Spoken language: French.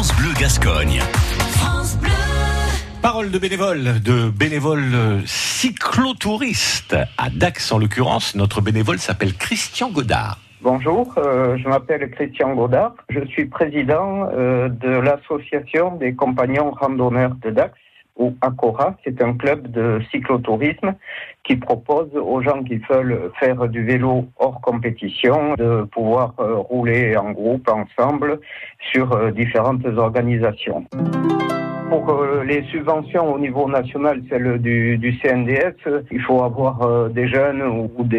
France Bleu Gascogne. Parole de bénévole, de bénévole cyclotouriste. À Dax, en l'occurrence, notre bénévole s'appelle Christian Godard. Bonjour, euh, je m'appelle Christian Godard. Je suis président euh, de l'association des compagnons randonneurs de Dax, ou ACORA. C'est un club de cyclotourisme qui propose aux gens qui veulent faire du vélo hors de pouvoir euh, rouler en groupe, ensemble, sur euh, différentes organisations. Pour euh, les subventions au niveau national, celles du, du CNDS, il faut avoir des jeunes ou des